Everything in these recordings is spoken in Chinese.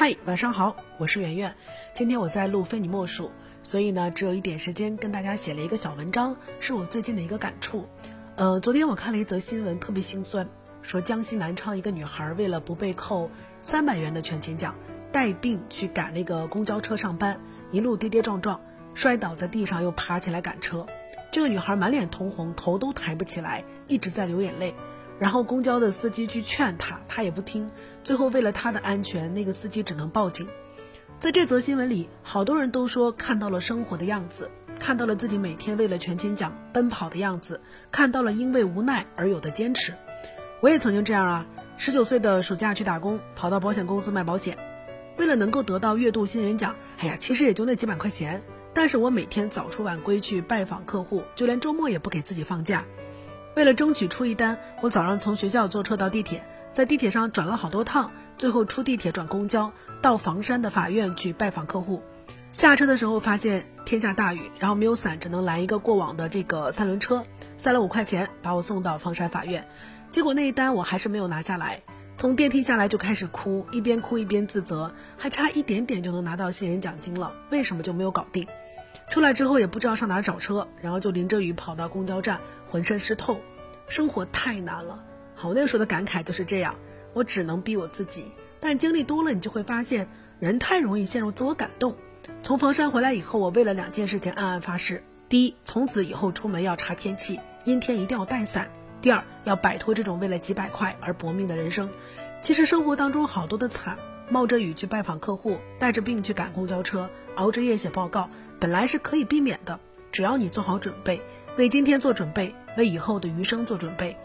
嗨，晚上好，我是圆圆。今天我在录非你莫属，所以呢，只有一点时间跟大家写了一个小文章，是我最近的一个感触。呃，昨天我看了一则新闻，特别心酸，说江西南昌一个女孩为了不被扣三百元的全勤奖，带病去赶那个公交车上班，一路跌跌撞撞，摔倒在地上又爬起来赶车。这个女孩满脸通红，头都抬不起来，一直在流眼泪。然后公交的司机去劝他，他也不听。最后为了他的安全，那个司机只能报警。在这则新闻里，好多人都说看到了生活的样子，看到了自己每天为了全勤奖奔跑的样子，看到了因为无奈而有的坚持。我也曾经这样啊，十九岁的暑假去打工，跑到保险公司卖保险，为了能够得到月度新人奖，哎呀，其实也就那几百块钱，但是我每天早出晚归去拜访客户，就连周末也不给自己放假。为了争取出一单，我早上从学校坐车到地铁，在地铁上转了好多趟，最后出地铁转公交到房山的法院去拜访客户。下车的时候发现天下大雨，然后没有伞，只能拦一个过往的这个三轮车，塞了五块钱把我送到房山法院。结果那一单我还是没有拿下来，从电梯下来就开始哭，一边哭一边自责，还差一点点就能拿到新人奖金了，为什么就没有搞定？出来之后也不知道上哪儿找车，然后就淋着雨跑到公交站，浑身湿透。生活太难了，好，那个时候的感慨就是这样，我只能逼我自己。但经历多了，你就会发现，人太容易陷入自我感动。从房山回来以后，我为了两件事情暗暗发誓：第一，从此以后出门要查天气，阴天一定要带伞；第二，要摆脱这种为了几百块而搏命的人生。其实生活当中好多的惨。冒着雨去拜访客户，带着病去赶公交车，熬着夜写报告，本来是可以避免的。只要你做好准备，为今天做准备，为以后的余生做准备。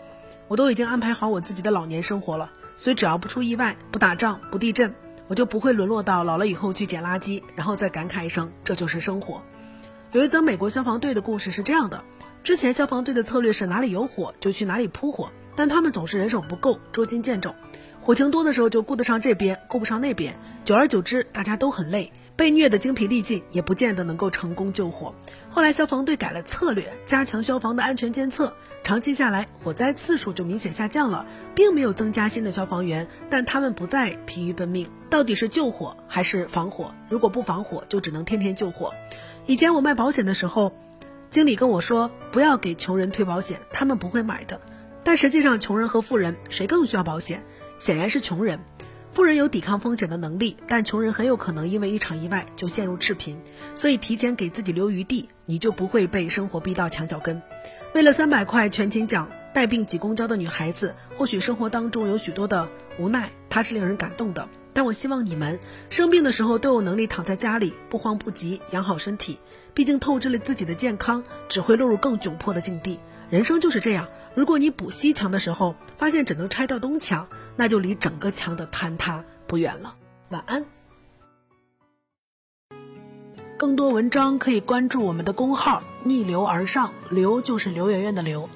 我都已经安排好我自己的老年生活了，所以只要不出意外、不打仗、不地震，我就不会沦落到老了以后去捡垃圾，然后再感慨一声这就是生活。有一则美国消防队的故事是这样的：之前消防队的策略是哪里有火就去哪里扑火，但他们总是人手不够，捉襟见肘。火情多的时候就顾得上这边，顾不上那边，久而久之大家都很累，被虐得精疲力尽，也不见得能够成功救火。后来消防队改了策略，加强消防的安全监测，长期下来火灾次数就明显下降了，并没有增加新的消防员，但他们不再疲于奔命。到底是救火还是防火？如果不防火，就只能天天救火。以前我卖保险的时候，经理跟我说不要给穷人推保险，他们不会买的。但实际上，穷人和富人谁更需要保险？显然是穷人，富人有抵抗风险的能力，但穷人很有可能因为一场意外就陷入赤贫，所以提前给自己留余地，你就不会被生活逼到墙角跟。为了三百块全勤奖带病挤公交的女孩子，或许生活当中有许多的无奈，她是令人感动的。但我希望你们生病的时候都有能力躺在家里不慌不急养好身体，毕竟透支了自己的健康，只会落入更窘迫的境地。人生就是这样，如果你补西墙的时候发现只能拆掉东墙。那就离整个墙的坍塌不远了。晚安。更多文章可以关注我们的公号“逆流而上”，流就是刘媛媛的刘。